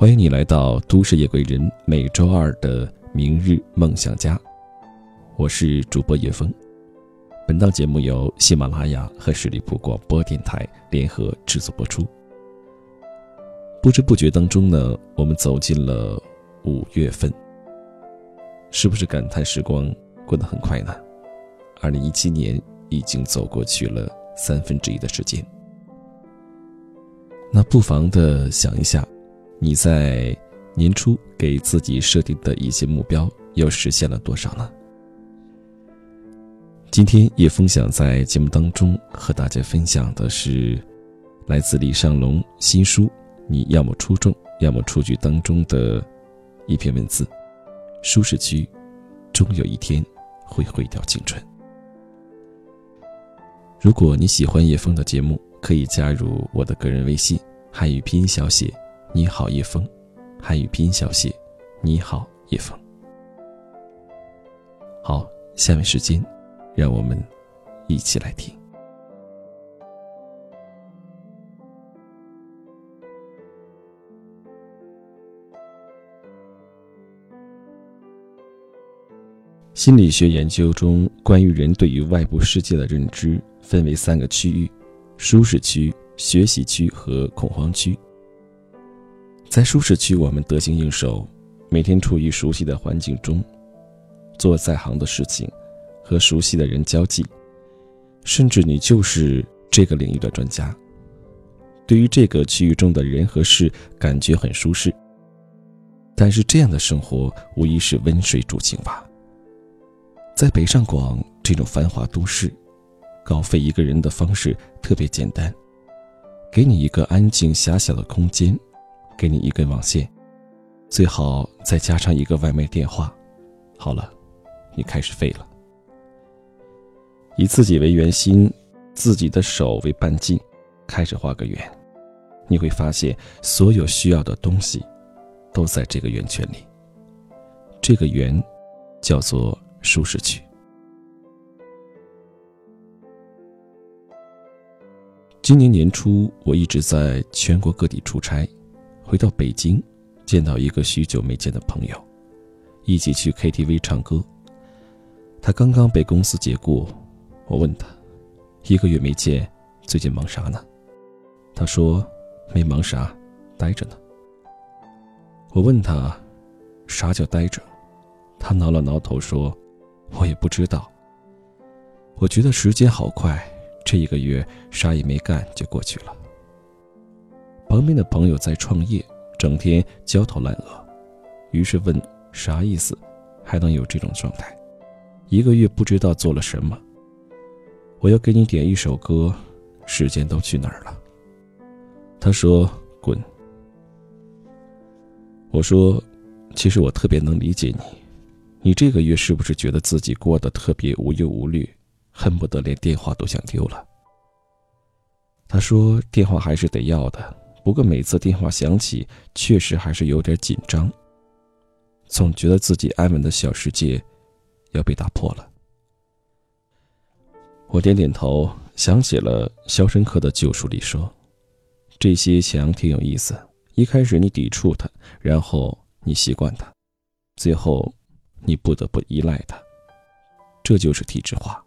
欢迎你来到都市夜归人每周二的明日梦想家，我是主播叶峰。本档节目由喜马拉雅和十里铺广播电台联合制作播出。不知不觉当中呢，我们走进了五月份，是不是感叹时光过得很快呢？二零一七年已经走过去了三分之一的时间，那不妨的想一下。你在年初给自己设定的一些目标，又实现了多少呢？今天叶峰想在节目当中和大家分享的是，来自李尚龙新书《你要么出众，要么出局》当中的一篇文字：舒适区，终有一天会毁掉青春。如果你喜欢叶峰的节目，可以加入我的个人微信，汉语拼音小写。你好，叶枫，汉语拼音小写。你好，叶枫。好，下面时间，让我们一起来听。心理学研究中，关于人对于外部世界的认知分为三个区域：舒适区、学习区和恐慌区。在舒适区，我们得心应手，每天处于熟悉的环境中，做在行的事情，和熟悉的人交际，甚至你就是这个领域的专家。对于这个区域中的人和事，感觉很舒适。但是这样的生活无疑是温水煮青蛙。在北上广这种繁华都市，稿费一个人的方式特别简单，给你一个安静狭小的空间。给你一根网线，最好再加上一个外卖电话。好了，你开始废了。以自己为圆心，自己的手为半径，开始画个圆。你会发现，所有需要的东西都在这个圆圈里。这个圆叫做舒适区。今年年初，我一直在全国各地出差。回到北京，见到一个许久没见的朋友，一起去 KTV 唱歌。他刚刚被公司解雇，我问他，一个月没见，最近忙啥呢？他说没忙啥，待着呢。我问他，啥叫待着？他挠了挠头说，我也不知道。我觉得时间好快，这一个月啥也没干就过去了。旁边的朋友在创业，整天焦头烂额，于是问：“啥意思？还能有这种状态？一个月不知道做了什么。”我要给你点一首歌，时间都去哪儿了？他说：“滚。”我说：“其实我特别能理解你，你这个月是不是觉得自己过得特别无忧无虑，恨不得连电话都想丢了？”他说：“电话还是得要的。”不过每次电话响起，确实还是有点紧张，总觉得自己安稳的小世界要被打破了。我点点头，想起了《肖申克的救赎》里说：“这些墙挺有意思，一开始你抵触它，然后你习惯它，最后你不得不依赖它，这就是体制化。”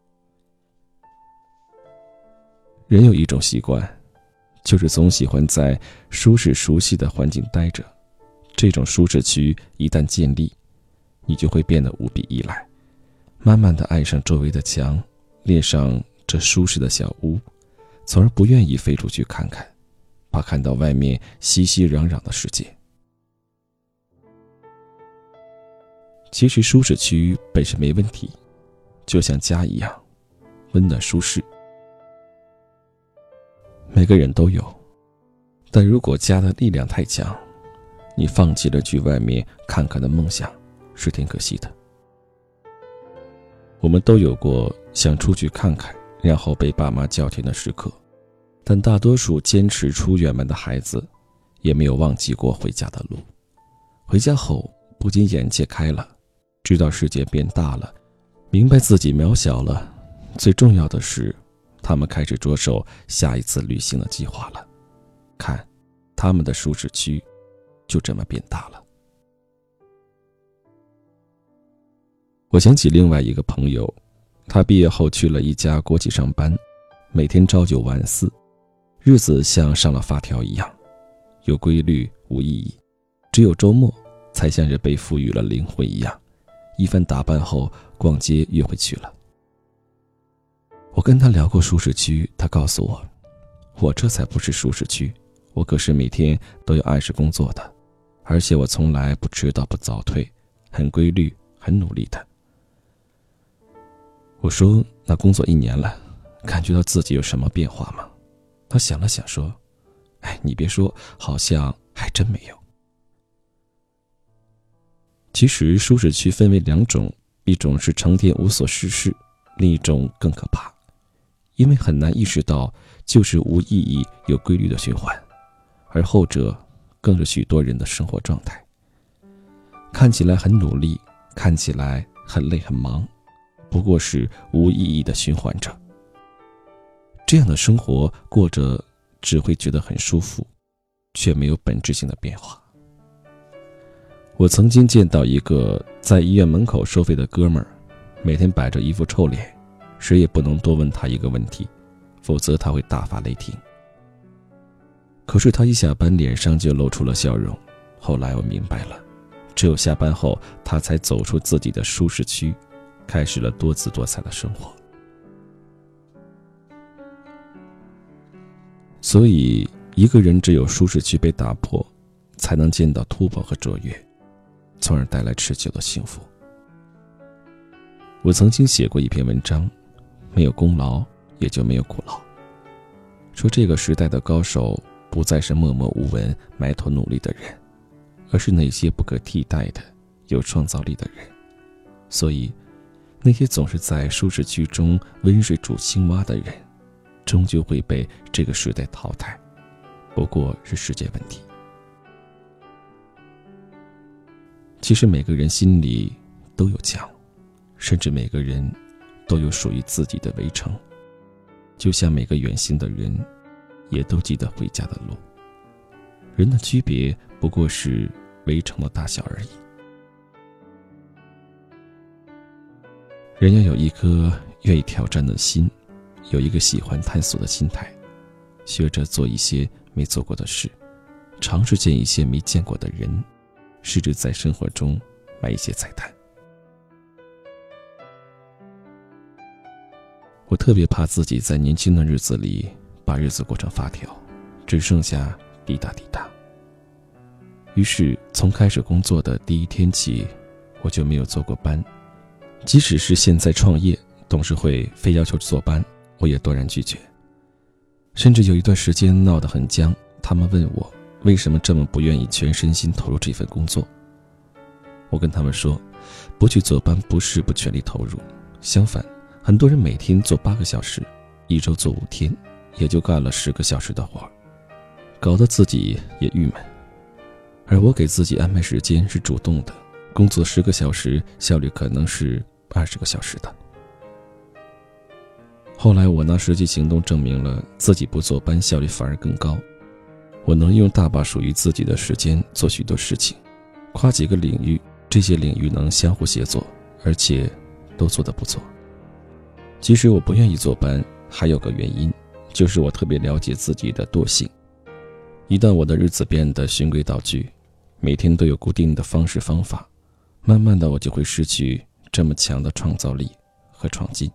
人有一种习惯。就是总喜欢在舒适熟悉的环境待着，这种舒适区一旦建立，你就会变得无比依赖，慢慢的爱上周围的墙，恋上这舒适的小屋，从而不愿意飞出去看看，怕看到外面熙熙攘攘的世界。其实舒适区本身没问题，就像家一样，温暖舒适。每个人都有，但如果家的力量太强，你放弃了去外面看看的梦想，是挺可惜的。我们都有过想出去看看，然后被爸妈叫停的时刻，但大多数坚持出远门的孩子，也没有忘记过回家的路。回家后，不仅眼界开了，知道世界变大了，明白自己渺小了，最重要的是。他们开始着手下一次旅行的计划了，看，他们的舒适区，就这么变大了。我想起另外一个朋友，他毕业后去了一家国企上班，每天朝九晚四，日子像上了发条一样，有规律无意义，只有周末才像是被赋予了灵魂一样，一番打扮后逛街约会去了。我跟他聊过舒适区，他告诉我，我这才不是舒适区，我可是每天都有按时工作的，而且我从来不迟到不早退，很规律，很努力的。我说：“那工作一年了，感觉到自己有什么变化吗？”他想了想说：“哎，你别说，好像还真没有。其实舒适区分为两种，一种是成天无所事事，另一种更可怕，因为很难意识到就是无意义有规律的循环，而后者更是许多人的生活状态。看起来很努力，看起来很累很忙。”不过是无意义的循环着。这样的生活过着，只会觉得很舒服，却没有本质性的变化。我曾经见到一个在医院门口收费的哥们儿，每天摆着一副臭脸，谁也不能多问他一个问题，否则他会大发雷霆。可是他一下班，脸上就露出了笑容。后来我明白了，只有下班后，他才走出自己的舒适区。开始了多姿多彩的生活，所以一个人只有舒适区被打破，才能见到突破和卓越，从而带来持久的幸福。我曾经写过一篇文章，没有功劳也就没有苦劳。说这个时代的高手不再是默默无闻、埋头努力的人，而是那些不可替代的、有创造力的人。所以。那些总是在舒适区中温水煮青蛙的人，终究会被这个时代淘汰，不过是时间问题。其实每个人心里都有墙，甚至每个人都有属于自己的围城，就像每个远行的人，也都记得回家的路。人的区别不过是围城的大小而已。人要有一颗愿意挑战的心，有一个喜欢探索的心态，学着做一些没做过的事，尝试见一些没见过的人，试着在生活中买一些彩蛋。我特别怕自己在年轻的日子里把日子过成发条，只剩下滴答滴答。于是从开始工作的第一天起，我就没有做过班。即使是现在创业，董事会非要求坐班，我也断然拒绝。甚至有一段时间闹得很僵，他们问我为什么这么不愿意全身心投入这份工作。我跟他们说，不去坐班不是不全力投入，相反，很多人每天做八个小时，一周做五天，也就干了十个小时的活，搞得自己也郁闷。而我给自己安排时间是主动的，工作十个小时，效率可能是。二十个小时的。后来我拿实际行动证明了自己不坐班效率反而更高，我能用大把属于自己的时间做许多事情，跨几个领域，这些领域能相互协作，而且都做得不错。其实我不愿意坐班，还有个原因，就是我特别了解自己的惰性。一旦我的日子变得循规蹈矩，每天都有固定的方式方法，慢慢的我就会失去。这么强的创造力和创新，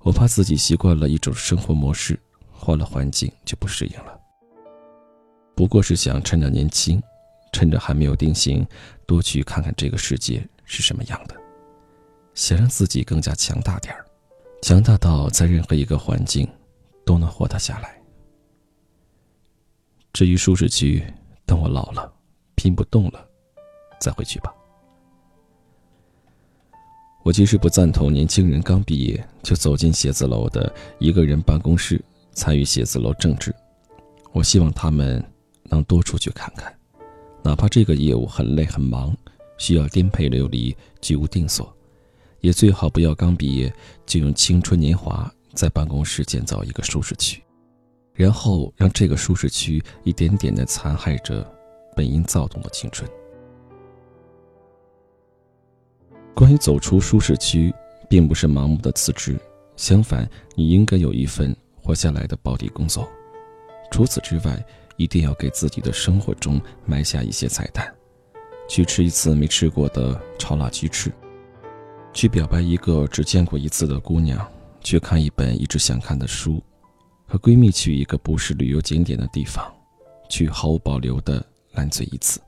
我怕自己习惯了一种生活模式，换了环境就不适应了。不过是想趁着年轻，趁着还没有定型，多去看看这个世界是什么样的，想让自己更加强大点儿，强大到在任何一个环境都能活得下来。至于舒适区，等我老了，拼不动了，再回去吧。我其实不赞同年轻人刚毕业就走进写字楼的一个人办公室参与写字楼政治。我希望他们能多出去看看，哪怕这个业务很累很忙，需要颠沛流离、居无定所，也最好不要刚毕业就用青春年华在办公室建造一个舒适区，然后让这个舒适区一点点的残害着本应躁动的青春。关于走出舒适区，并不是盲目的辞职，相反，你应该有一份活下来的保底工作。除此之外，一定要给自己的生活中埋下一些彩蛋，去吃一次没吃过的炒辣鸡翅，去表白一个只见过一次的姑娘，去看一本一直想看的书，和闺蜜去一个不是旅游景点的地方，去毫无保留的烂醉一次，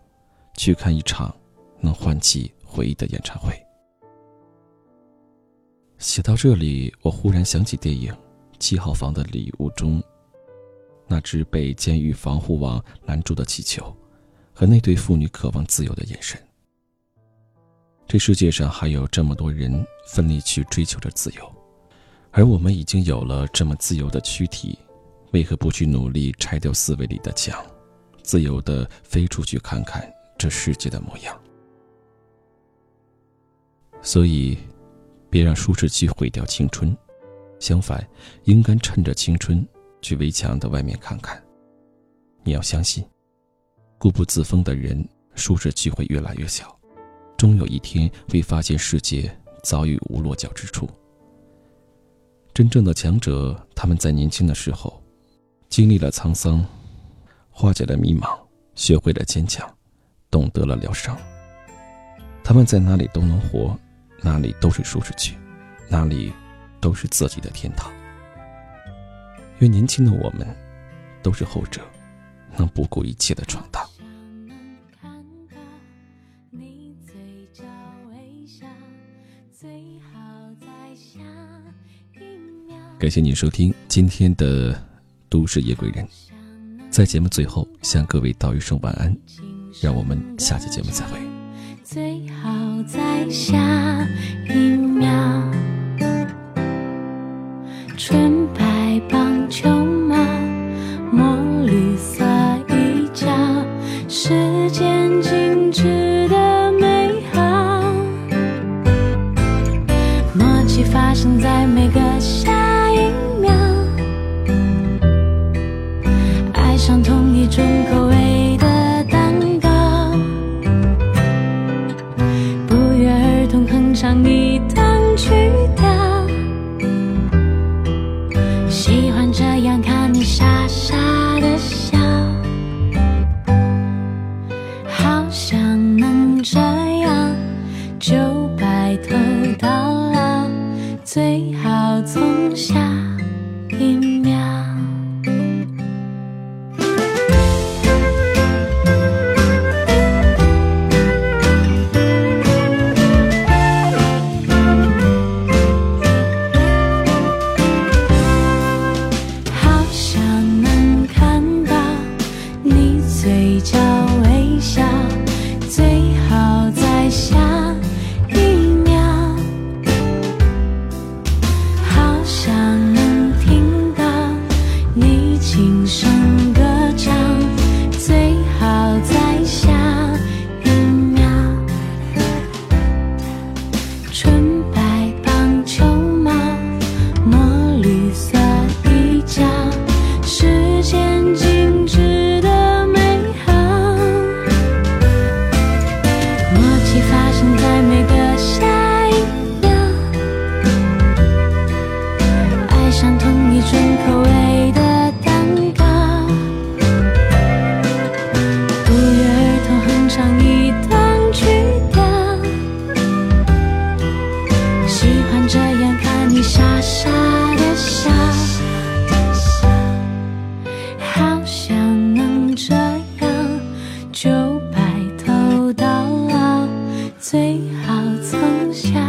去看一场能唤起回忆的演唱会。写到这里，我忽然想起电影《七号房的礼物》中。那只被监狱防护网拦住的气球，和那对父女渴望自由的眼神。这世界上还有这么多人奋力去追求着自由，而我们已经有了这么自由的躯体，为何不去努力拆掉思维里的墙，自由的飞出去看看这世界的模样？所以，别让舒适区毁掉青春，相反，应该趁着青春。去围墙的外面看看。你要相信，固步自封的人，舒适区会越来越小，终有一天会发现世界早已无落脚之处。真正的强者，他们在年轻的时候，经历了沧桑，化解了迷茫，学会了坚强，懂得了疗伤。他们在哪里都能活，哪里都是舒适区，哪里都是自己的天堂。愿年轻的我们，都是后者，能不顾一切的闯荡。感谢您收听今天的《都市夜归人》，在节目最后向各位道一声晚安，让我们下期节目再会。最好在下一秒，像同一种口。想下。